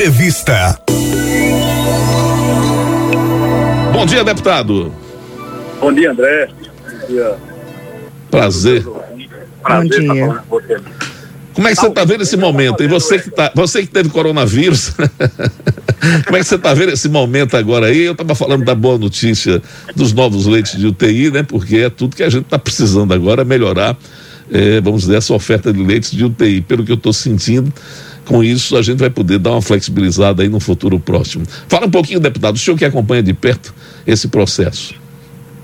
Entrevista. Bom dia, deputado. Bom dia, André. Bom dia. Prazer. Prazer Bom dia. estar falando com você. Como é que você está vendo esse momento? E você que, tá, você que teve coronavírus, como é que você está vendo esse momento agora aí? Eu estava falando da boa notícia dos novos leitos de UTI, né? Porque é tudo que a gente está precisando agora, melhorar, eh, vamos dizer, essa oferta de leitos de UTI. Pelo que eu estou sentindo, com isso a gente vai poder dar uma flexibilizada aí no futuro próximo. Fala um pouquinho, deputado, o senhor que acompanha de perto esse processo.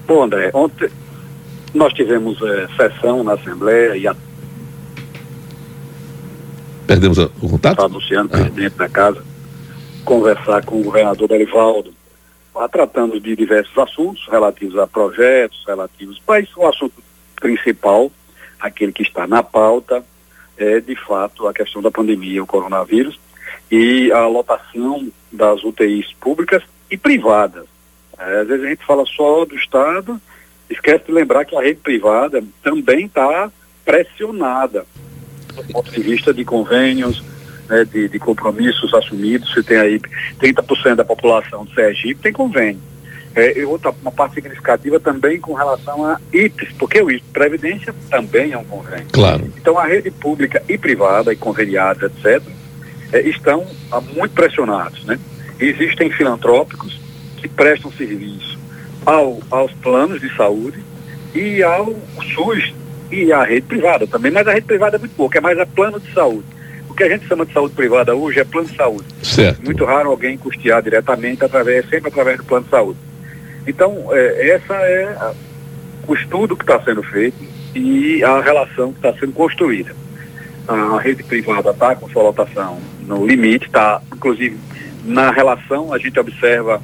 Bom, André, ontem nós tivemos eh, sessão na Assembleia e a Perdemos o contato? deputado Luciano, Ah. presidente da casa, conversar com o governador Belivaldo, lá tratando de diversos assuntos relativos a projetos, relativos, mas o assunto principal, aquele que está na pauta, é de fato a questão da pandemia, o coronavírus, e a lotação das UTIs públicas e privadas. É, às vezes a gente fala só do Estado, esquece de lembrar que a rede privada também está pressionada do ponto de vista de convênios, né, de, de compromissos assumidos. Você tem aí 30% da população do Sergipe tem convênio. É, e outra, uma parte significativa também com relação a IPES, porque o IPES, Previdência também é um convênio. Claro. Então, a rede pública e privada, e conveniada, etc., eh, estão ah, muito pressionados. Né? Existem filantrópicos que prestam serviço ao, aos planos de saúde e ao SUS e à rede privada também, mas a rede privada é muito pouco, é mais a plano de saúde. O que a gente chama de saúde privada hoje é plano de saúde. Certo. Muito raro alguém custear diretamente, através, sempre através do plano de saúde. Então, eh, essa é a- o estudo que está sendo feito e a relação que está sendo construída. A rede privada está com sua lotação no limite, está, inclusive, na relação, a gente observa,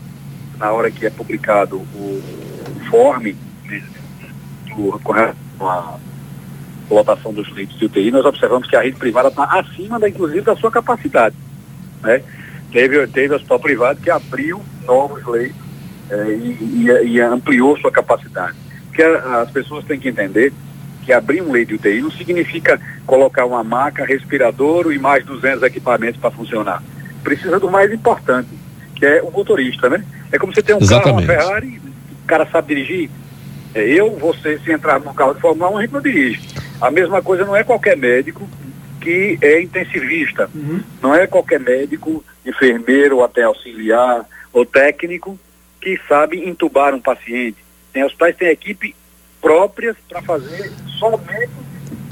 na hora que é publicado o informe né, com relação à lotação dos leitos de UTI, nós observamos que a rede privada está acima, da, inclusive, da sua capacidade. Né? Teve, teve hospital privado que abriu novos leitos eh, e, e- e ampliou sua capacidade. Porque a- as pessoas têm que entender que abrir um leito de UTI não significa colocar uma maca, respirador e mais 200 equipamentos para funcionar. Precisa do mais importante, que é o motorista, né? É como você tem um carro, uma Exatamente. Ferrari, o cara sabe dirigir. É, Eu, você, se entrar no carro de Fórmula 1, a gente não dirige. A mesma coisa não é qualquer médico que é intensivista. Não é qualquer médico, enfermeiro ou até auxiliar ou técnico que sabe entubar um paciente. Tem hospitais têm equipe próprias para fazer somente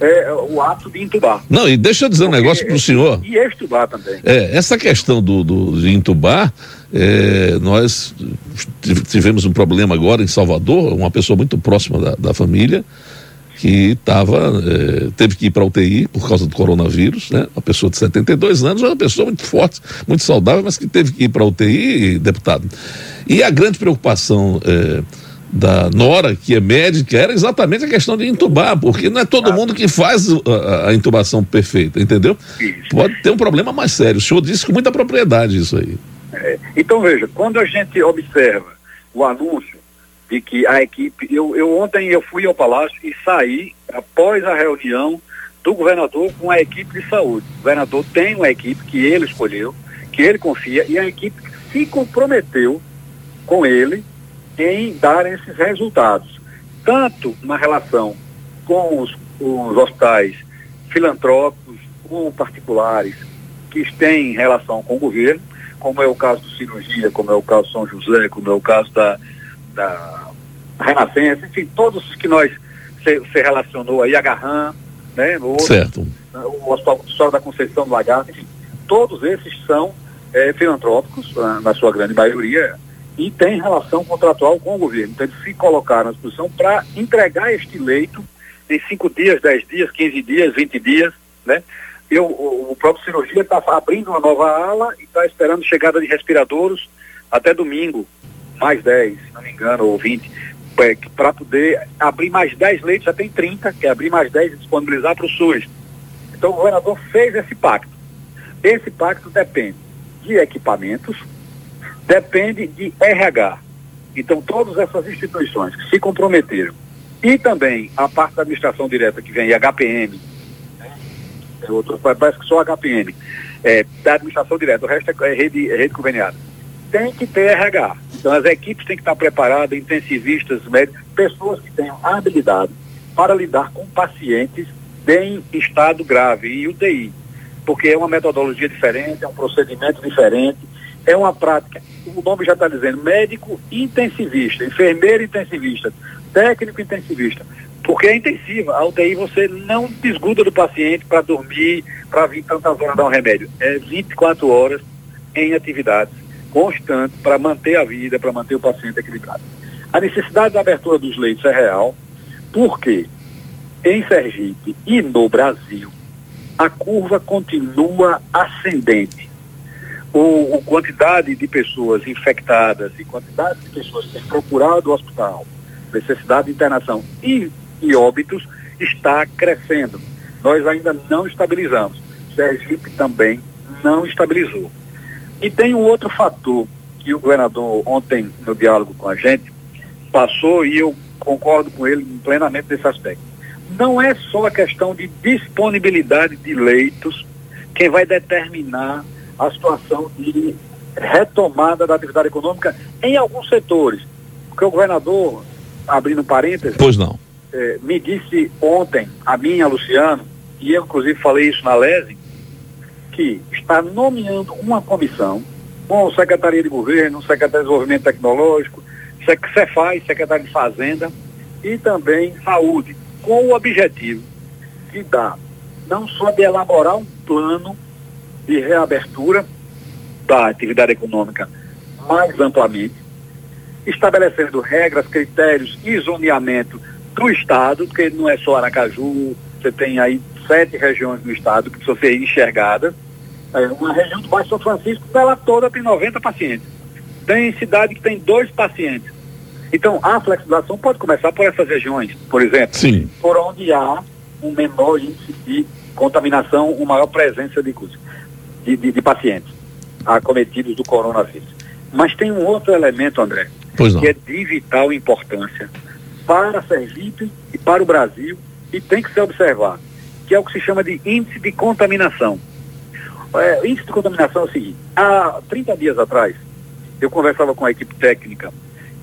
é, o ato de entubar. Não, e deixa eu dizer um negócio para o senhor. E extubar também. É, essa questão do, do- de entubar, é, nós tiv- tivemos um problema agora em Salvador, uma pessoa muito próxima da, da família, que tava, é, teve que ir para UTI por causa do coronavírus, né? Uma pessoa de 72 anos, uma pessoa muito forte, muito saudável, mas que teve que ir para UTI, deputado. E a grande preocupação é, da Nora, que é médica, era exatamente a questão de entubar, porque não é todo mundo que faz a, a intubação perfeita, entendeu? Isso. Pode ter um problema mais sério. O senhor disse com muita propriedade isso aí. Então, veja, quando a gente observa o anúncio de que a equipe. Eu, eu ontem eu fui ao Palácio e saí após a reunião do governador com a equipe de saúde. O governador tem uma equipe que ele escolheu, que ele confia, e a equipe se comprometeu com ele em dar esses resultados. Tanto na relação com os, os hospitais filantrópicos, com particulares, que têm relação com o governo, como é o caso do cirurgia, como é o caso do São José, como é o caso da, da Renascença, enfim, todos os que nós se, relacionou aí, a né, outro, Certo. o Hospital História da Conceição do Lagarto, enfim, todos esses são eh, filantrópicos, ah, na sua grande maioria, e têm relação contratual com o governo. Então, eles se colocaram à disposição para entregar este leito em 5 dias, 10 dias, 15 dias, 20 dias, né? Eu, o, o próprio cirurgia está abrindo uma nova ala e está esperando chegada de respiradores até domingo, mais 10, se não me engano, ou 20, para poder abrir mais 10 leitos, já tem 30, quer abrir mais 10 e disponibilizar para o SUS. Então o governador fez esse pacto. Esse pacto depende de equipamentos, depende de RH. Então todas essas instituições que se comprometeram e também a parte da administração direta que vem, HPM, né, é outro, parece que só HPM, é, da administração direta, o resto é rede, é rede conveniada. Tem que ter RH. Então as equipes têm que estar preparadas, intensivistas, médicos, pessoas que tenham habilidade para lidar com pacientes em estado grave, em UTI. Porque é uma metodologia diferente, é um procedimento diferente, é uma prática, o nome já está dizendo, médico intensivista, enfermeiro intensivista, técnico intensivista. Porque é intensiva. A UTI você não desgruda do paciente para dormir, para vir tantas horas dar um remédio. É 24 horas em atividades constantes para manter a vida, para manter o paciente equilibrado. A necessidade da abertura dos leitos é real, porque em Sergipe e no Brasil a curva continua ascendente. O, a quantidade de pessoas infectadas e quantidade de pessoas que têm procurado o hospital, necessidade de internação e e óbitos está crescendo. Nós ainda não estabilizamos. Sergipe também não estabilizou. E tem um outro fator que o governador ontem no diálogo com a gente passou e eu concordo com ele plenamente nesse aspecto. Não é só a questão de disponibilidade de leitos quem vai determinar a situação de retomada da atividade econômica em alguns setores. Porque o governador, abrindo parênteses, pois não eh, me disse ontem, a minha, Luciano, e eu inclusive falei isso na LESE, que está nomeando uma comissão com Secretaria de Governo, Secretaria de Desenvolvimento Tecnológico, Cefaz, Secretaria de Fazenda e também Saúde, com o objetivo de dar, não só de elaborar um plano de reabertura da atividade econômica mais amplamente, estabelecendo regras, critérios e zoneamento do estado, porque não é só Aracaju, você tem aí sete regiões do estado que precisam ser enxergadas. É, uma região do Baixo São Francisco, ela toda tem 90 pacientes. Tem cidade que tem dois pacientes. Então, a flexibilização pode começar por essas regiões, por exemplo, Sim. por onde há um menor índice de contaminação, uma maior presença de, de, de, de pacientes acometidos do coronavírus. Mas tem um outro elemento, André, que é de vital importância para Sergipe e para o Brasil e tem que se observar, que é o que se chama de índice de contaminação. É, índice de contaminação é o seguinte, há 30 dias atrás, eu conversava com a equipe técnica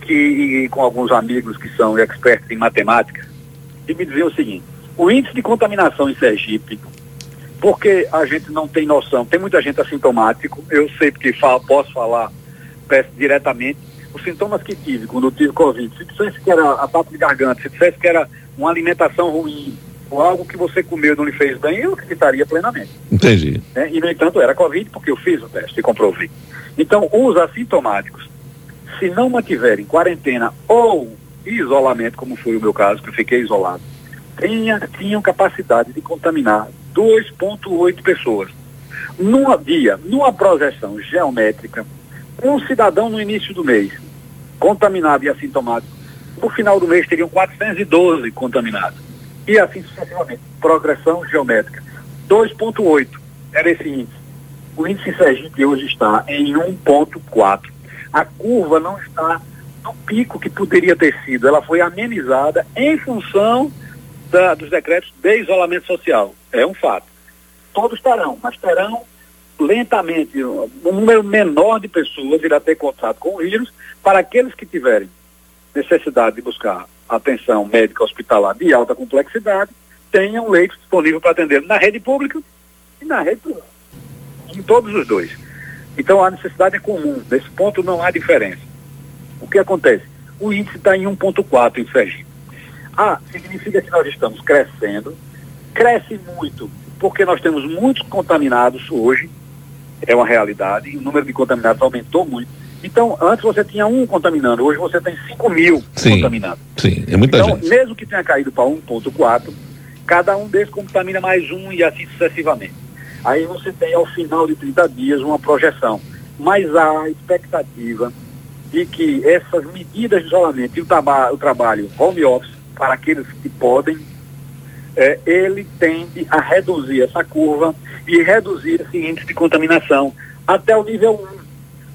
que, e com alguns amigos que são expertos em matemática e me diziam o seguinte, o índice de contaminação em Sergipe, porque a gente não tem noção, tem muita gente assintomático, eu sei porque falo, posso falar peço diretamente, os sintomas que tive quando eu tive Covid, se dissesse que era a papo de garganta, se dissesse que era uma alimentação ruim, ou algo que você comeu e não lhe fez bem, eu acreditaria plenamente. Entendi. Né? E, no entanto, era Covid porque eu fiz o teste e comprovei. Então, os assintomáticos, se não mantiverem quarentena ou isolamento, como foi o meu caso, que eu fiquei isolado, tenha, tinham capacidade de contaminar 2,8 pessoas. Numa dia, numa projeção geométrica, um cidadão no início do mês contaminado e assintomático, no final do mês teriam 412 contaminados. E assim sucessivamente. Progressão geométrica. 2,8 era esse índice. O índice Sergipe hoje está em 1,4. A curva não está no pico que poderia ter sido. Ela foi amenizada em função da, dos decretos de isolamento social. É um fato. Todos terão, mas terão lentamente, um número menor de pessoas irá ter contato com o vírus, para aqueles que tiverem necessidade de buscar atenção médica hospitalar de alta complexidade, tenham leitos disponíveis para atender na rede pública e na rede privada. Em todos os dois. Então a necessidade é comum, nesse ponto não há diferença. O que acontece? O índice está em 1,4 em Sergipe. Ah, significa que nós estamos crescendo, cresce muito, porque nós temos muitos contaminados hoje, é uma realidade, o número de contaminados aumentou muito. Então, antes você tinha um contaminando, hoje você tem 5 mil sim, contaminados. Sim, é muita então, gente. mesmo que tenha caído para 1,4, cada um desses contamina mais um e assim sucessivamente. Aí você tem ao final de 30 dias uma projeção. Mas há a expectativa de que essas medidas de isolamento e o, traba o trabalho home office, para aqueles que podem, é, ele tende a reduzir essa curva e reduzir esse índice de contaminação até o nível 1.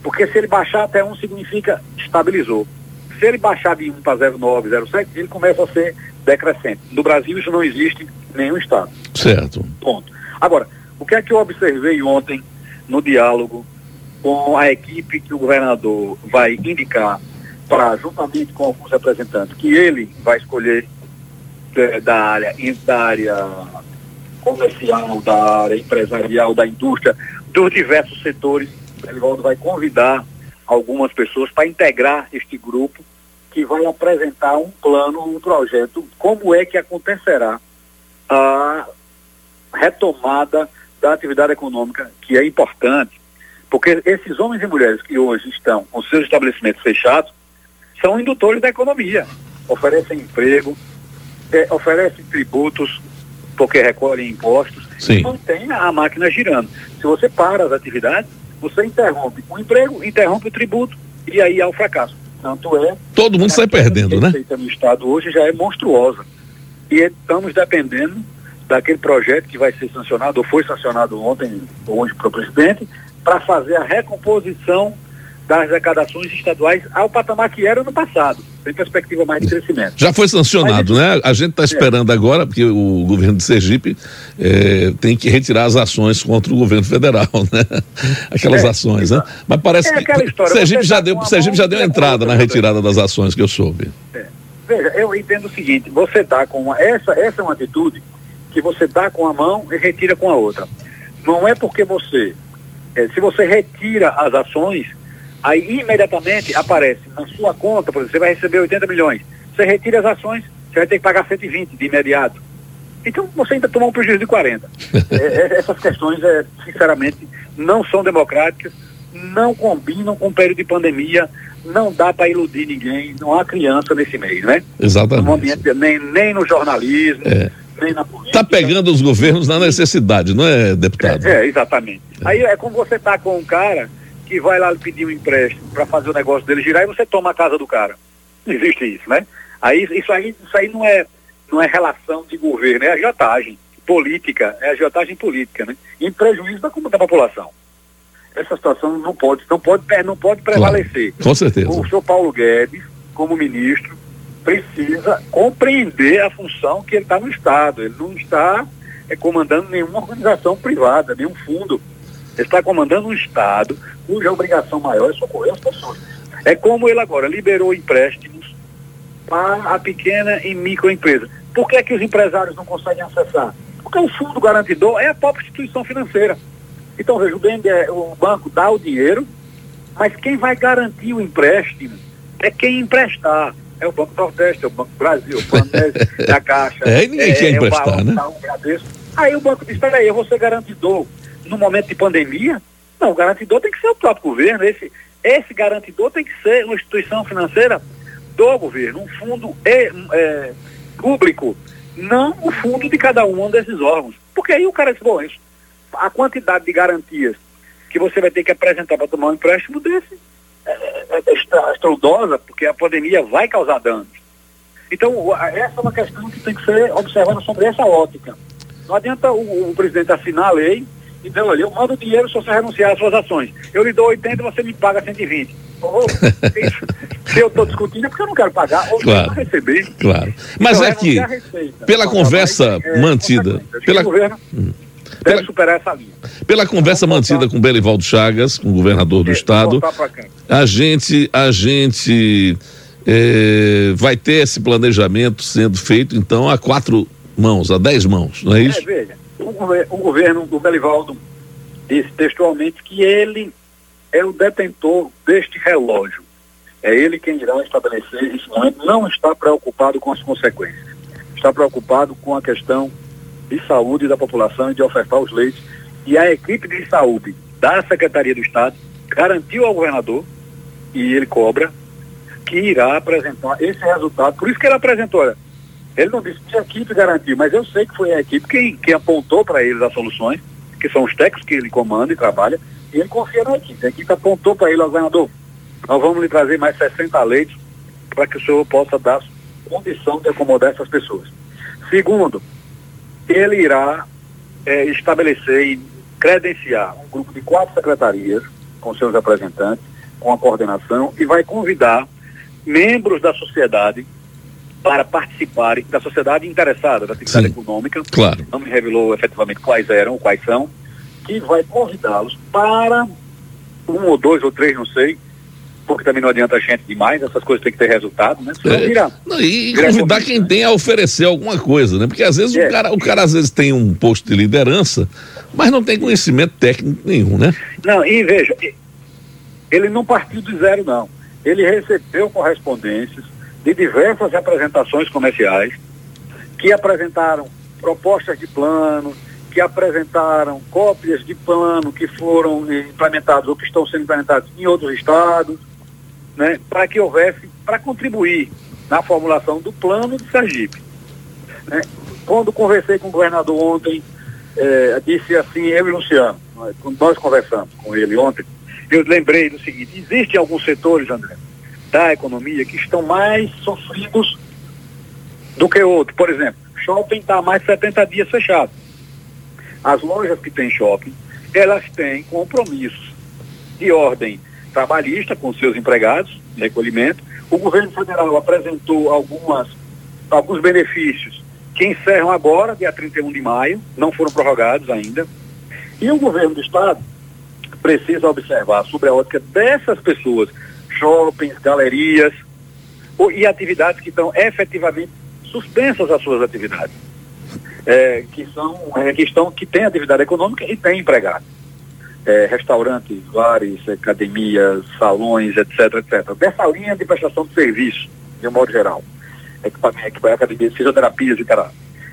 Porque se ele baixar até 1 significa estabilizou. Se ele baixar de 1 para 0,9, 0,7, ele começa a ser decrescente. No Brasil isso não existe em nenhum estado. Certo. Ponto. Agora, o que é que eu observei ontem no diálogo com a equipe que o governador vai indicar para, juntamente com alguns representantes, que ele vai escolher é, da área, da área comercial, da área empresarial, da indústria, dos diversos setores. O Elivaldo vai convidar algumas pessoas para integrar este grupo que vai apresentar um plano, um projeto, como é que acontecerá a retomada da atividade econômica, que é importante, porque esses homens e mulheres que hoje estão com seus estabelecimentos fechados são indutores da economia, oferecem emprego, é, oferecem tributos, porque recolhem impostos, Sim. e mantém a máquina girando. Se você para as atividades, você interrompe o emprego, interrompe o tributo, e aí há o fracasso. Tanto é. Todo mundo sai perdendo, né? A receita no Estado hoje já é monstruosa. E estamos dependendo daquele projeto que vai ser sancionado, ou foi sancionado ontem, hoje para o presidente, para fazer a recomposição das arrecadações estaduais ao patamar que era no passado, sem perspectiva mais de crescimento. Já foi sancionado, Mas, né? A gente está esperando é. agora, porque o governo de Sergipe eh, tem que retirar as ações contra o governo federal, né? Aquelas é, ações, né? Mas parece é que história, Sergipe já deu, Sergipe já deu entrada na retirada das ações que eu soube. É. Veja, eu entendo o seguinte, você dá com uma, essa, essa é uma atitude que você dá com a mão e retira com a outra. Não é porque você, é, se você retira as ações, Aí imediatamente aparece na sua conta, por exemplo, você vai receber 80 milhões. Você retira as ações, você vai ter que pagar 120 de imediato. Então você ainda tomou um prejuízo de 40. é, é, essas questões, é, sinceramente, não são democráticas, não combinam com o período de pandemia, não dá para iludir ninguém, não há criança nesse meio, né? Exatamente. No ambiente, nem, nem no jornalismo, é. nem na política. Está pegando os governos na necessidade, não é, deputado? É, é exatamente. Aí é como você tá com um cara que vai lá pedir um empréstimo para fazer o negócio dele girar e você toma a casa do cara. Não existe isso, né? Aí isso aí, isso aí não é não é relação de governo, é agiotagem política, é agiotagem política, né? Em prejuízo da, da população. Essa situação não pode, não pode, não pode prevalecer. Claro, com certeza. O senhor Paulo Guedes, como ministro, precisa compreender a função que ele está no Estado. Ele não está é, comandando nenhuma organização privada, nenhum fundo. Ele está comandando um Estado cuja obrigação maior é socorrer as pessoas. É como ele agora liberou empréstimos para a pequena e microempresa. Por que é que os empresários não conseguem acessar? Porque o fundo garantidor é a própria instituição financeira. Então, veja, o, BNDE, o banco dá o dinheiro, mas quem vai garantir o empréstimo é quem emprestar. É o Banco Nordeste, é o Banco Brasil, o Banco é a Caixa. É, ninguém é, quer é emprestar, é o, né? Aí o banco diz, peraí, eu vou ser garantidor no momento de pandemia, não, o garantidor tem que ser o próprio governo. Esse, esse garantidor tem que ser uma instituição financeira do governo, um fundo é, é, público, não o fundo de cada um desses órgãos. Porque aí o cara diz, bom, a quantidade de garantias que você vai ter que apresentar para tomar um empréstimo desse é, é, é estrondosa, porque a pandemia vai causar danos. Então, essa é uma questão que tem que ser observada sobre essa ótica. Não adianta o, o presidente assinar a lei então, olha, eu mando dinheiro se você renunciar às suas ações. Eu lhe dou 80 e você me paga 120. Oh, se eu estou discutindo é porque eu não quero pagar ou claro, não receber. Claro. Mas então, é que, pela conversa é, mantida... Pela... governo hum. deve pela, superar essa linha. Pela conversa mantida com Belivaldo Chagas, com o governador do é, estado, a gente, a gente é, vai ter esse planejamento sendo feito, então, a quatro mãos, a dez mãos, não é isso? É, veja, o, governo do Belivaldo disse textualmente que ele é o detentor deste relógio. É ele quem irá estabelecer momento, não está preocupado com as consequências. Está preocupado com a questão de saúde da população e de ofertar os leitos. E a equipe de saúde da Secretaria do Estado garantiu ao governador, e ele cobra, que irá apresentar esse resultado. Por isso que ele apresentou, olha, ele não disse que a equipe garantiu, mas eu sei que foi a equipe quem, apontou para eles as soluções, que são os técnicos que ele comanda e trabalha, e ele confia na equipe. A equipe apontou para ele, governador, nós vamos lhe trazer mais 60 leitos para que o senhor possa dar condição de acomodar essas pessoas. Segundo, ele irá é, estabelecer e credenciar um grupo de quatro secretarias com seus representantes, com a coordenação, e vai convidar membros da sociedade para participarem da sociedade interessada, da atividade Sim, econômica. Claro. Não me revelou efetivamente quais eram, quais são, que vai convidá-los para um ou dois ou três, não sei, porque também não adianta a gente demais, essas coisas têm que ter resultado, né? É, não, e convidar quem né? tem a oferecer alguma coisa, né? Porque às vezes é. o, cara, o cara às vezes tem um posto de liderança, mas não tem conhecimento técnico nenhum, né? Não, e veja, ele não partiu do zero, não. Ele recebeu correspondências de diversas representações comerciais que apresentaram propostas de plano, que apresentaram cópias de plano que foram implementados ou que estão sendo implementados em outros estados, né, para que houvesse, para contribuir na formulação do plano de Sergipe. Né. Quando conversei com o governador ontem, é, disse assim, eu e Luciano, nós conversamos com ele ontem, eu lembrei do seguinte, existem alguns setores, André, da economia que estão mais sofridos do que outros. Por exemplo, shopping está mais de 70 dias fechado. As lojas que têm shopping, elas têm compromissos de ordem trabalhista com seus empregados, recolhimento. O governo federal apresentou algumas, alguns benefícios que encerram agora, dia 31 de maio, não foram prorrogados ainda. E o governo do Estado precisa observar sobre a ótica dessas pessoas, shoppings, galerias, e atividades que estão efetivamente suspensas as suas atividades, é, que são é, que estão que têm atividade econômica e têm empregado. É, restaurantes, bares, academias, salões, etc, etc. Dessa linha de prestação de serviço, de um modo geral. Equipamento, equipamento fisioterapias e tal.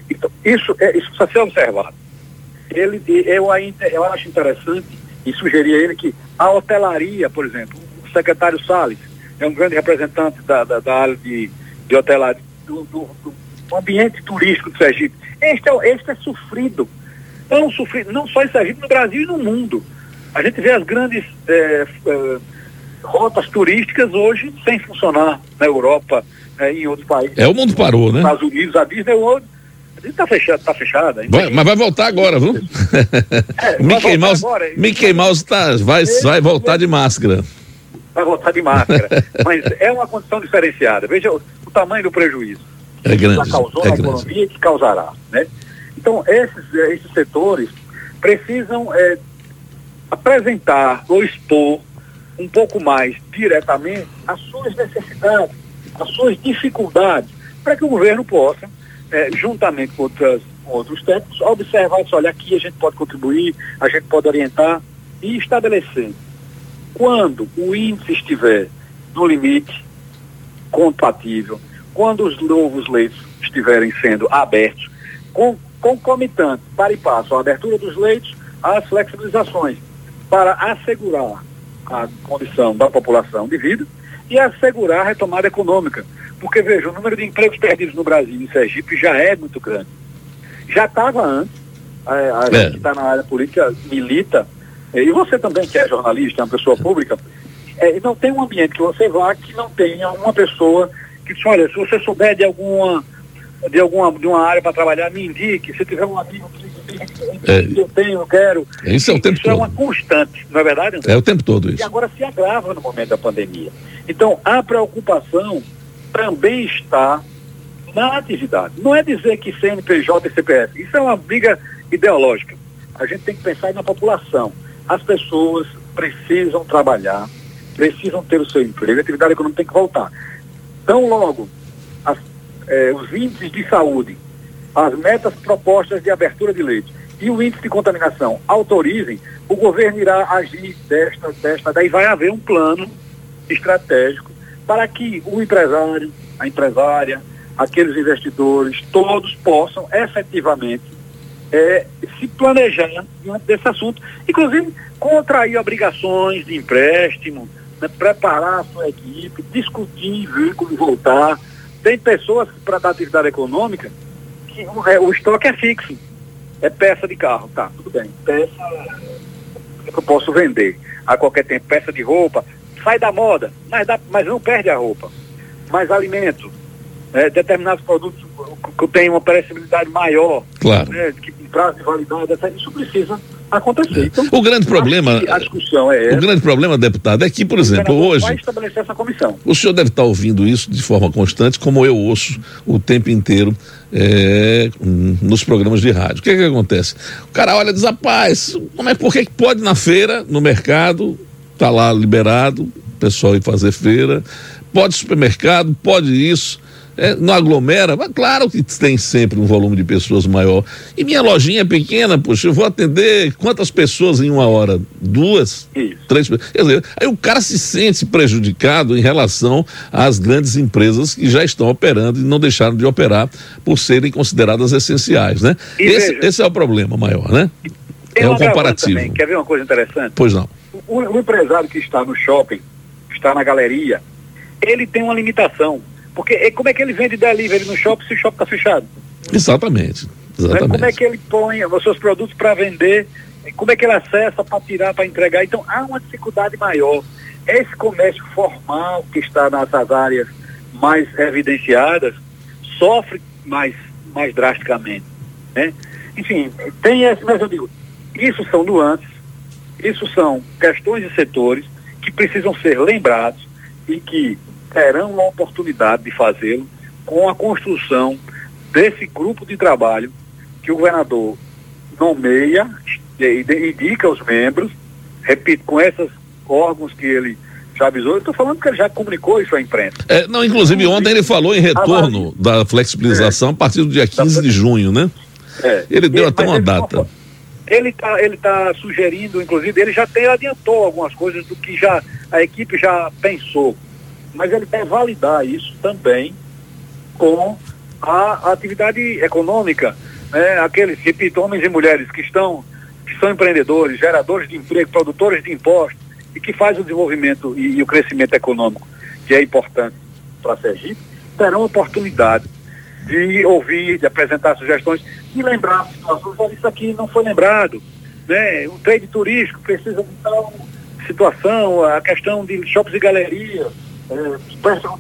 Então, isso, é, isso precisa ser observado. Ele, eu, eu acho interessante e sugerir a ele que a hotelaria, por exemplo, o secretário Salles é um grande representante da, da, da área de, de hotelaria, do, do, do, ambiente turístico de Sergipe. Este é, este é sofrido. Tão sofrido, não só em Sergipe, no Brasil e no mundo. A gente vê as grandes é, é, rotas turísticas hoje sem funcionar na Europa, é, em outros países. É, o mundo parou, né? Estados Unidos, a Disney World Está fechada, tá fechada. Vai, mas vai voltar agora, viu? É, Mickey Mouse, agora, Mickey Mouse tá, vai, vai voltar de máscara. Vai voltar de máscara. mas é uma condição diferenciada. Veja o, o tamanho do prejuízo. É grande. Que causou é na economia e que causará. Né? Então, esses, esses setores precisam é, apresentar ou expor um pouco mais diretamente as suas necessidades, as suas dificuldades, para que o governo possa é, juntamente com, outras, com outros técnicos, observar isso, olha, aqui a gente pode contribuir, a gente pode orientar e estabelecer. Quando o índice estiver no limite compatível, quando os novos leitos estiverem sendo abertos, com, concomitante, para e passo, a abertura dos leitos, as flexibilizações, para assegurar a condição da população de vida e assegurar a retomada econômica. Porque, veja, o número de empregos perdidos no Brasil, em Sergipe, já é muito grande. Já estava antes, a, a é. gente está na área política, milita, e você também, que é jornalista, é uma pessoa pública, é, não tem um ambiente que você vá que não tenha uma pessoa que diz, olha, se você souber de alguma de alguma de uma área para trabalhar, me indique, se tiver um amigo que é. eu tenho, eu quero. Isso é o tempo isso todo. é uma constante, não é verdade? André? É o tempo todo isso. E agora se agrava no momento da pandemia. Então, a preocupação também está na atividade. Não é dizer que CNPJ e CPF, isso é uma briga ideológica. A gente tem que pensar na população. As pessoas precisam trabalhar, precisam ter o seu emprego, a atividade econômica tem que voltar. Então, logo, as, eh, os índices de saúde, as metas propostas de abertura de leite e o índice de contaminação autorizem, o governo irá agir desta, desta, daí vai haver um plano estratégico para que o empresário, a empresária, aqueles investidores, todos possam efetivamente é, se planejar diante desse assunto, inclusive contrair obrigações de empréstimo, né, preparar a sua equipe, discutir, ver como voltar. Tem pessoas para dar atividade econômica que o, é, o estoque é fixo, é peça de carro, tá, tudo bem, peça que eu posso vender a qualquer tempo, peça de roupa, sai da moda, mas, dá, mas não perde a roupa. Mas alimento, é, determinados produtos que têm uma perecibilidade maior, claro. né, que prazo de validade, isso precisa acontecer. Então, o grande problema. A discussão é essa. O grande problema, deputado, é que, por exemplo, hoje. Vai estabelecer essa comissão. O senhor deve estar ouvindo isso de forma constante, como eu ouço o tempo inteiro é, nos programas de rádio. O que, é que acontece? O cara olha e diz, rapaz, como é, por que pode na feira, no mercado, tá lá liberado, o pessoal ir fazer feira, pode supermercado, pode isso é, não aglomera, mas claro que tem sempre um volume de pessoas maior. E minha lojinha é pequena, poxa, eu vou atender quantas pessoas em uma hora? Duas? Isso. Três? Quer dizer, aí o cara se sente prejudicado em relação às grandes empresas que já estão operando e não deixaram de operar por serem consideradas essenciais, né? Esse, veja, esse, é o problema maior, né? É o comparativo. Também. Quer ver uma coisa interessante? Pois não. O, o empresário que está no shopping, está na galeria, ele tem uma limitação porque como é que ele vende delivery no shopping se o shopping está fechado? Exatamente. Exatamente. Como é que ele põe os seus produtos para vender? Como é que ele acessa para tirar, para entregar? Então há uma dificuldade maior. Esse comércio formal que está nessas áreas mais evidenciadas sofre mais, mais drasticamente. Né? Enfim, tem esse, mas eu digo, isso são nuances, isso são questões de setores que precisam ser lembrados e que terão a oportunidade de fazê-lo com a construção desse grupo de trabalho que o governador nomeia, indica os membros, repito, com esses órgãos que ele já avisou, eu estou falando que ele já comunicou isso à imprensa. É, não, inclusive ontem ele falou em retorno da flexibilização é, a partir do dia 15 de junho, né? É, ele deu até uma data. Ele está ele tá sugerindo, inclusive, ele já tem, adiantou algumas coisas do que já a equipe já pensou mas ele quer validar isso também com a atividade econômica, né? aqueles, repito, homens e mulheres que estão, que são empreendedores, geradores de emprego, produtores de impostos e que faz o desenvolvimento e, e o crescimento econômico, que é importante para a Sergipe, terão oportunidade de ouvir, de apresentar sugestões e lembrar situações, olha, isso aqui não foi lembrado, né? O trade turístico precisa de tal situação, a questão de shoppings e galerias,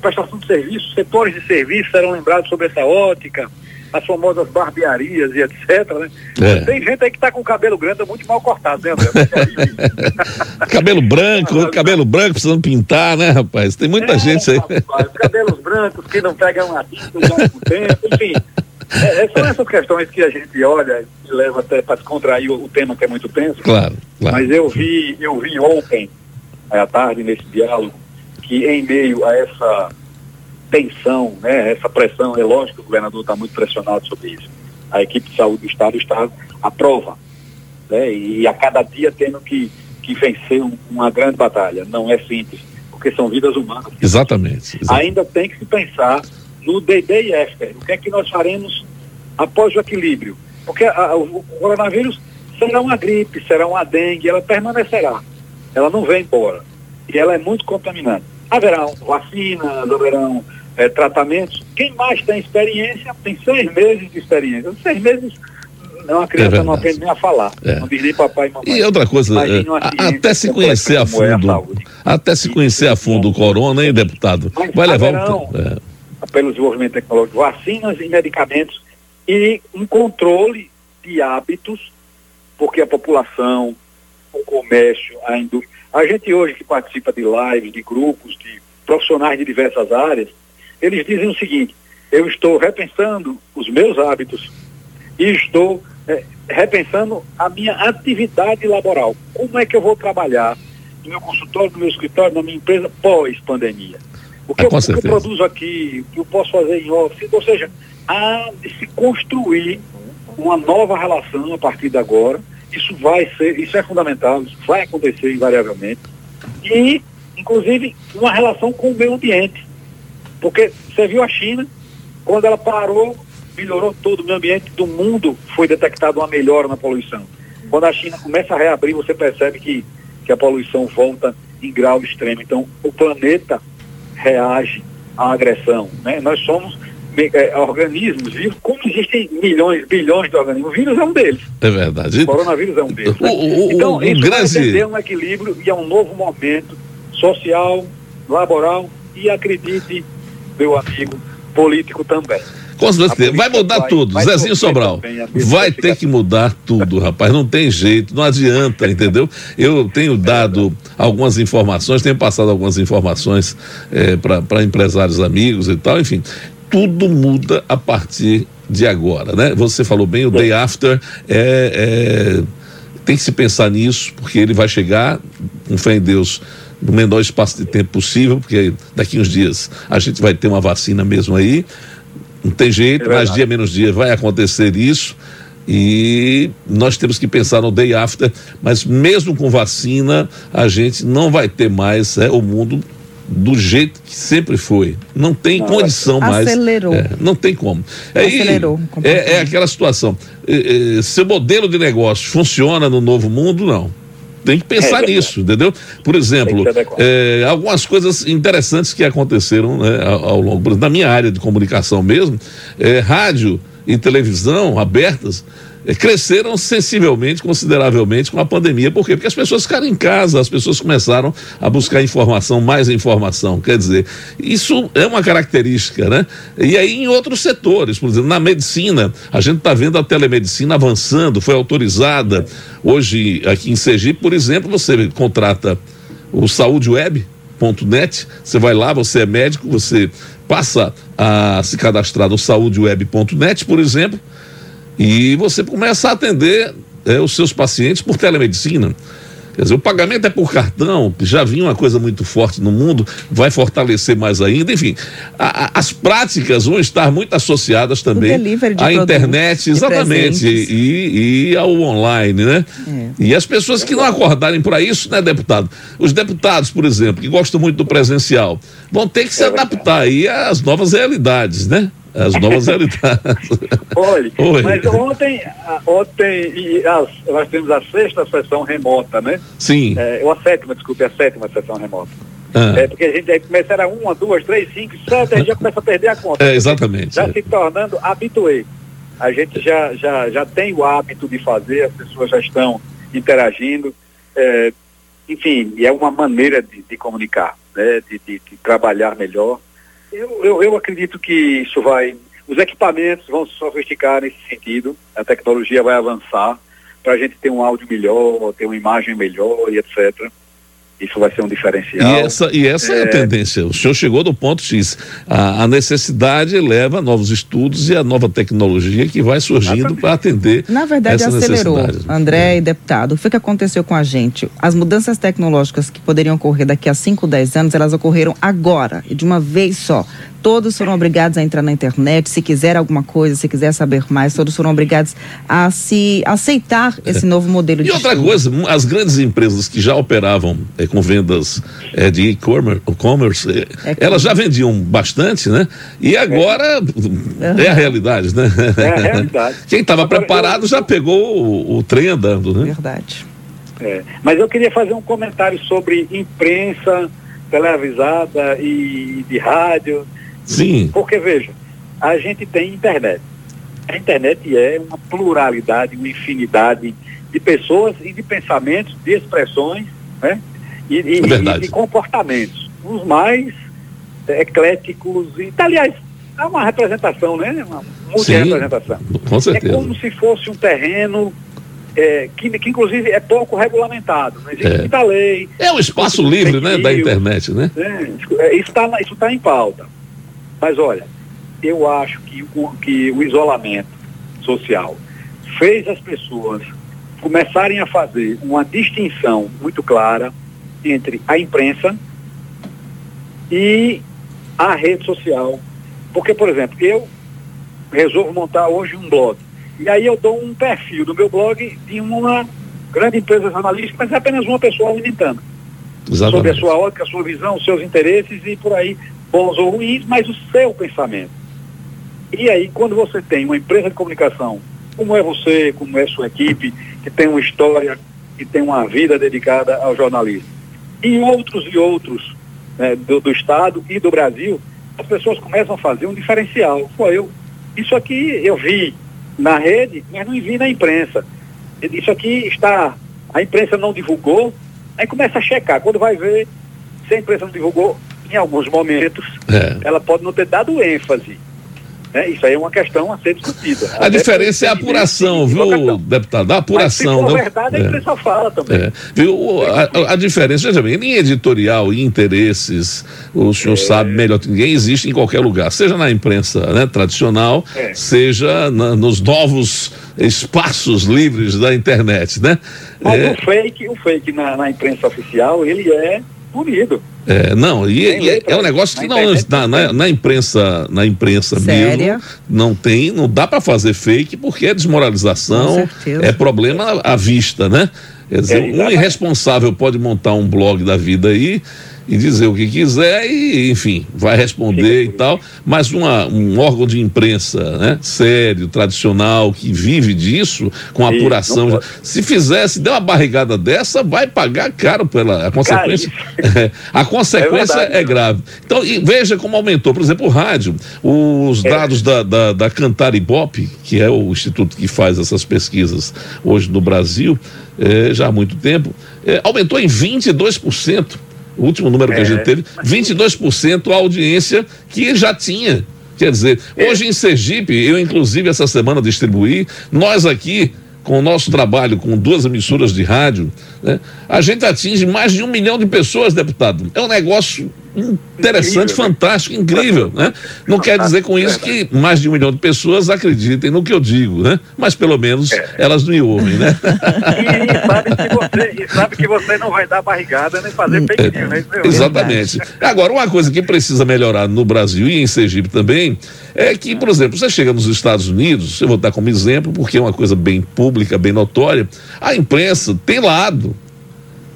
prestação de serviços, setores de serviço serão lembrados sobre essa ótica, as famosas barbearias e etc. Né? É. Tem gente aí que está com o cabelo grande muito mal cortado, né, André? cabelo branco, cabelo branco precisando pintar, né, rapaz? Tem muita é, gente aí. Rapaz, cabelos brancos que não pegam a tinta já por tempo, enfim. É, é, são essas questões que a gente olha e leva até para descontrair o, o, tema que é muito tenso. Claro, claro. Mas eu vi, eu vi ontem, à tarde, nesse diálogo, que em meio a essa tensão, né, essa pressão, é lógico que o governador está muito pressionado sobre isso. A equipe de saúde do Estado está à prova. Né, e a cada dia tendo que, que vencer um, uma grande batalha. Não é simples, porque são vidas humanas. Exatamente. exatamente. Ainda tem que se pensar no DD e after. O que é que nós faremos após o equilíbrio? Porque a, o coronavírus será uma gripe, será uma dengue, ela permanecerá. Ela não vem embora. E ela é muito contaminante. Haverão vacinas, haverão é, tratamentos. Quem mais tem experiência tem seis meses de experiência. Seis meses não, a criança é não aprende nem a falar. É. Não diz nem papai e mamãe. E outra coisa, é, até se conhecer a fundo, a até se conhecer a fundo o corona, hein, deputado? Mas vai levar um é. pelo desenvolvimento tecnológico, vacinas e medicamentos e um controle de hábitos, porque a população, o comércio, a indústria, a gente hoje que participa de lives, de grupos, de profissionais de diversas áreas, eles dizem o seguinte, eu estou repensando os meus hábitos e estou é, repensando a minha atividade laboral. Como é que eu vou trabalhar no meu consultório, no meu escritório, na minha empresa pós-pandemia? O que, ah, eu, o que eu produzo aqui, o que eu posso fazer em office, ou seja, há de se construir uma nova relação a partir de agora isso vai ser, isso é fundamental, isso vai acontecer invariavelmente. E, inclusive, uma relação com o meio ambiente. Porque você viu a China, quando ela parou, melhorou todo o meio ambiente do mundo, foi detectada uma melhora na poluição. Quando a China começa a reabrir, você percebe que, que a poluição volta em grau extremo. Então, o planeta reage à agressão. Né? Nós somos organismos vivos, como existem milhões, bilhões de organismos, o vírus é um deles. É verdade. O coronavírus é um deles. Né? O, o, então, o, isso grande... vai um equilíbrio e é um novo momento social, laboral e, acredite, meu amigo, político também. Com certeza. Vai mudar vai, tudo. Vai Zezinho Sobral. Vai ter que mudar tudo, rapaz. Não tem jeito, não adianta, entendeu? Eu tenho dado algumas informações, tenho passado algumas informações é, para empresários amigos e tal, enfim. Tudo muda a partir de agora, né? Você falou bem, o day after é, é tem que se pensar nisso, porque ele vai chegar, com fé em Deus, no menor espaço de tempo possível, porque daqui uns dias a gente vai ter uma vacina mesmo aí. Não tem jeito, é mais dia menos dia vai acontecer isso. E nós temos que pensar no day after, mas mesmo com vacina, a gente não vai ter mais é, o mundo do jeito que sempre foi. Não tem não, condição mais. Acelerou. É, não tem como. Acelerou. É, é aquela situação. É, é, seu modelo de negócio funciona no novo mundo? Não. Tem que pensar é nisso, entendeu? Por exemplo, é, algumas coisas interessantes que aconteceram né, ao, ao longo da minha área de comunicação mesmo, é, rádio e televisão abertas é, cresceram sensivelmente, consideravelmente com a pandemia. Por quê? Porque as pessoas ficaram em casa, as pessoas começaram a buscar informação, mais informação. Quer dizer, isso é uma característica, né? E aí em outros setores, por exemplo, na medicina, a gente está vendo a telemedicina avançando, foi autorizada. Hoje, aqui em Sergipe, por exemplo, você contrata o Saúde Web. Net, você vai lá, você é médico, você passa a se cadastrar no saúdeweb.net, por exemplo, e você começa a atender é, os seus pacientes por telemedicina. Quer dizer, o pagamento é por cartão, já vinha uma coisa muito forte no mundo, vai fortalecer mais ainda. Enfim, a, a, as práticas vão estar muito associadas também à internet, exatamente, e, e, ao online, né? É. E as pessoas que não acordarem para isso, né, deputado? Os deputados, por exemplo, que gostam muito do presencial, vão ter que se adaptar aí às novas realidades, né? As novas realidades. Olha, Oi. mas ontem, ontem e as, nós temos a sexta sessão remota, né? Sim. É, ou a sétima, desculpe, a sétima sessão remota. Ah. É, porque a gente começa era uma, duas, três, cinco, sete, a gente já começa a perder a conta. É, exatamente. Já é. se tornando habituê. A gente já, já, já tem o hábito de fazer, as pessoas já estão interagindo. É, enfim, é uma maneira de, de comunicar, né? de, de, de trabalhar melhor. Eu, eu, eu acredito que isso vai. Os equipamentos vão se sofisticar nesse sentido, a tecnologia vai avançar para a gente ter um áudio melhor, ter uma imagem melhor e etc. Isso vai ser um diferencial. E essa, e essa é... é a tendência. O senhor chegou do ponto X. A, a, necessidade leva a novos estudos e a nova tecnologia que vai surgindo para atender. Na verdade, acelerou, André é. e deputado. O que aconteceu com a gente? As mudanças tecnológicas que poderiam ocorrer daqui a 5, 10 anos, elas ocorreram agora e de uma vez só. Todos foram obrigados a entrar na internet. Se quiser alguma coisa, se quiser saber mais, todos foram obrigados a se aceitar esse é. novo modelo de E outra coisa, as grandes empresas que já operavam é, com vendas é, de e-commerce, é, elas já vendiam bastante, né? E agora é, a realidade, né? É a realidade. Quem estava preparado eu... já pegou o, o, trem andando, né? Verdade. mas eu queria fazer um comentário sobre imprensa televisada e de rádio Sim. Porque, veja, a gente tem internet. A internet é uma pluralidade, uma infinidade de pessoas e de pensamentos, de expressões, né? E, e, é e de comportamentos. Os mais ecléticos e, aliás, é uma representação, né? Uma multi-representação. Com certeza. É como se fosse um terreno é, que, que, inclusive é pouco regulamentado. Não existe é. muita lei. É o espaço livre, né, da internet, né? É, isso está isso tá em pauta. Mas olha, eu acho que o, que o isolamento social fez as pessoas começarem a fazer uma distinção muito clara entre a imprensa e a rede social. Porque, por exemplo, eu resolvo montar hoje um blog. E aí eu dou um perfil do meu blog de uma grande empresa jornalística, mas é apenas uma pessoa alimentando. Exatamente. Sobre a sua ótica, a sua visão, os seus interesses e por aí bons ou ruins, mas o seu pensamento. E aí, quando você tem uma empresa de comunicação, como é você, como é sua equipe, que tem uma história, que tem uma vida dedicada ao jornalismo, e outros e outros né, do, do, Estado e do Brasil, as pessoas começam a fazer um diferencial. Foi eu. Isso aqui eu vi na rede, mas não vi na imprensa. Isso aqui está. A imprensa não divulgou, aí começa a checar. Quando vai ver, se a imprensa não divulgou, em alguns momentos, é. ela pode não ter dado ênfase. Né? Isso aí é uma questão a ser discutida. A Até diferença é a apuração, viu, deputado? A apuração. Mas, se for verdade, a imprensa é. fala também. É. Viu? A, a, diferença, veja bem, em editorial e interesses, o senhor é. sabe melhor que ninguém, existe em qualquer lugar, seja na imprensa né, tradicional, é. seja na, nos novos espaços livres da internet, né? Mas é. o fake, o fake na, na imprensa oficial, ele é punido. É, não, e, e é, é, um negócio que não, na, na, na, imprensa, na imprensa Séria? mesmo, não tem, não dá para fazer fake porque é desmoralização, é problema à vista, né? Quer dizer, é, um irresponsável pode montar um blog da vida aí e dizer o que quiser e, enfim, vai responder e tal, mas uma, um órgão de imprensa, né, sério, tradicional, que vive disso, com apuração, se fizer, se der uma barrigada dessa, vai pagar caro pela a consequência. É, a consequência é, é, grave. Então, veja como aumentou, por exemplo, o rádio, os é. dados da, da, da Cantar Ibope, que é o instituto que faz essas pesquisas hoje no Brasil, é, já há muito tempo, é, aumentou em 22% o último número que a gente é. teve, 22% a audiência que já tinha. Quer dizer, é. hoje em Sergipe, eu inclusive essa semana distribuí, nós aqui, com o nosso trabalho com duas emissoras de rádio, né, a gente atinge mais de um milhão de pessoas, deputado. É um negócio interessante, incrível, né? fantástico, né? incrível, né? Não quer dizer com isso que mais de um milhão de pessoas acreditem no que eu digo, né? Mas pelo menos é. elas me ouvem, né? E, sabe que você, e sabe que você não vai dar barrigada nem fazer fake news, né? Exatamente. Agora, uma coisa que precisa melhorar no Brasil e em Sergipe também é que, por exemplo, você chega nos Estados Unidos, eu vou dar como exemplo, porque é uma coisa bem pública, bem notória, a imprensa tem lado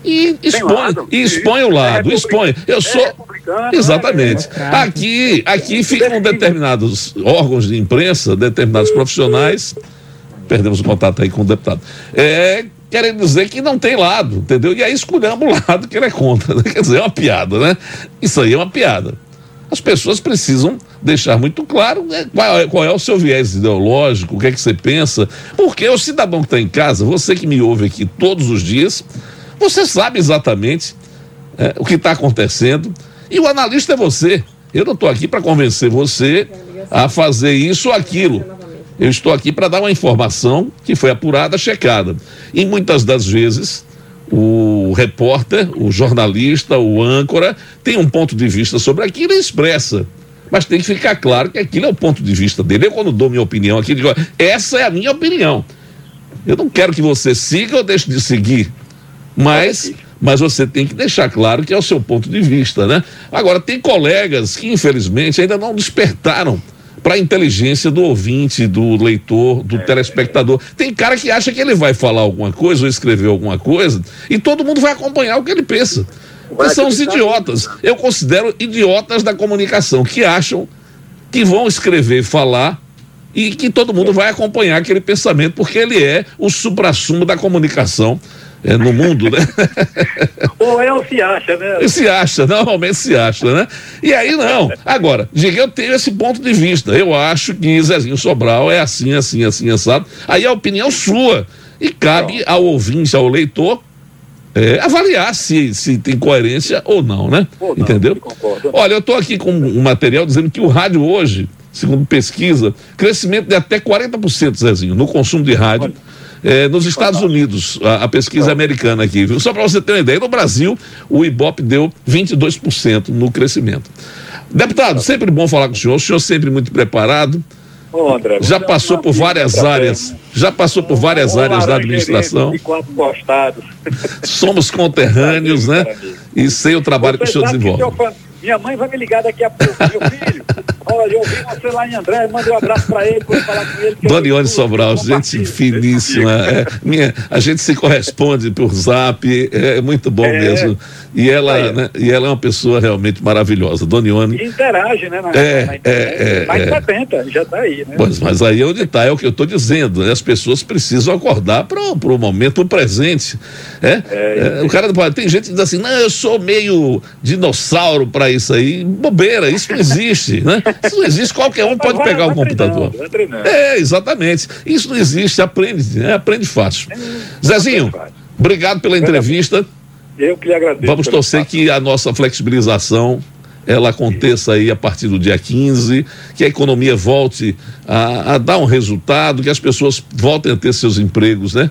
e expõe, e expõe o lado, é expõe. Eu sou. É Exatamente. É aqui, aqui ficam determinados órgãos de imprensa, determinados profissionais. Perdemos o contato aí com o deputado. É, querendo dizer que não tem lado, entendeu? E aí escolhemos o lado que ele é contra. Né? Quer dizer, é uma piada, né? Isso aí é uma piada. As pessoas precisam deixar muito claro né, qual, é, qual, é, o seu viés ideológico, o que é que você pensa. Porque o cidadão que está em casa, você que me ouve aqui todos os dias, você sabe exatamente é, o que está acontecendo e o analista é você. Eu não estou aqui para convencer você a fazer isso ou aquilo. Eu estou aqui para dar uma informação que foi apurada, checada. E muitas das vezes o repórter, o jornalista, o âncora tem um ponto de vista sobre aquilo e expressa. Mas tem que ficar claro que aquilo é o ponto de vista dele. Eu, quando dou minha opinião aqui, digo: essa é a minha opinião. Eu não quero que você siga ou deixe de seguir. Mas, mas você tem que deixar claro que é o seu ponto de vista, né? Agora, tem colegas que, infelizmente, ainda não despertaram para a inteligência do ouvinte, do leitor, do telespectador. Tem cara que acha que ele vai falar alguma coisa ou escrever alguma coisa e todo mundo vai acompanhar o que ele pensa. são os idiotas. Eu considero idiotas da comunicação que acham que vão escrever e falar e que todo mundo vai acompanhar aquele pensamento, porque ele é o suprassumo da comunicação é, no mundo, né? Ou é ou se acha, né? Se acha, normalmente se acha, né? E aí não. Agora, diga, eu tenho esse ponto de vista. Eu acho que Zezinho Sobral é assim, assim, assim, assado. Aí a opinião sua. E cabe ao ouvinte, ao leitor, é, avaliar se, se tem coerência ou não, né? Ou não, Entendeu? Olha, eu estou aqui com um material dizendo que o rádio hoje, segundo pesquisa, crescimento de até 40%, Zezinho, no consumo de rádio. Olha é, nos Estados Unidos, a, a pesquisa americana aqui, viu? Só para você ter uma ideia, no Brasil, o Ibope deu 22% no crescimento. Deputado, sempre bom falar com o senhor, o senhor sempre muito preparado. Ô, André, já passou por várias áreas, bem, né? já passou por várias áreas da administração. Somos conterrâneos, né? E sei o trabalho que o senhor desenvolve. Minha mãe vai me ligar daqui a pouco, meu filho. Olha, eu ouvi você lá em André, manda um abraço para ele, vou falar com ele. Donione Sobral, gente finíssima. É, minha, a gente se corresponde por zap, é, é muito bom é, mesmo. E ela, é. né, e ela é uma pessoa realmente maravilhosa. Donione. Interage, né? Na, é, na é, é, mais é. 70, já está aí, né? Pois, mas aí é onde está, é o que eu estou dizendo. Né? As pessoas precisam acordar para o momento presente. É o cara tem gente que diz assim, não, eu sou meio dinossauro para isso aí. Bobeira, isso não existe, né? Isso não existe, qualquer um pode pegar o computador. É, exatamente. Isso não existe, aprende, né? aprende fácil. Zezinho, obrigado pela entrevista. Eu que lhe agradeço. Vamos torcer que a nossa flexibilização ela aconteça aí a partir do dia 15, que a economia volte a, a dar um resultado, que as pessoas voltem a ter seus empregos, né?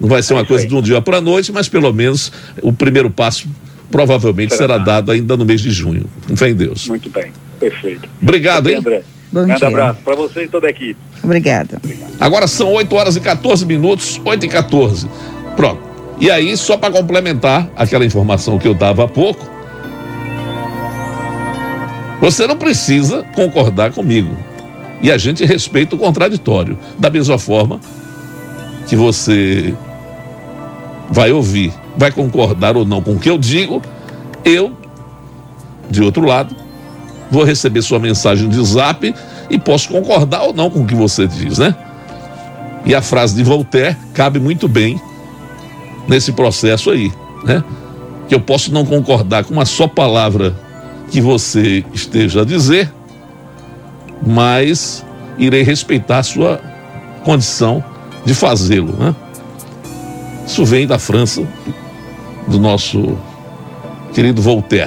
Não vai ser uma coisa de um dia para a noite, mas pelo menos o primeiro passo provavelmente será, será dado ainda no mês de junho. Fé em Deus. Muito bem, perfeito. Obrigado, hein? André. Bom Grande dia. abraço para você e toda a equipe. Obrigada. Agora são 8 horas e 14 minutos, 8 e 14. Pronto. E aí, só para complementar aquela informação que eu dava há pouco, você não precisa concordar comigo. E a gente respeita o contraditório. Da mesma forma que você vai ouvir, vai concordar ou não com o que eu digo, eu, de outro lado, vou receber sua mensagem de zap e posso concordar ou não com o que você diz, né? E a frase de Voltaire cabe muito bem nesse processo aí, né? Que eu posso não concordar com uma só palavra que você esteja a dizer, mas irei respeitar a sua condição de fazê-lo, né? Isso vem da França, do nosso querido Voltaire.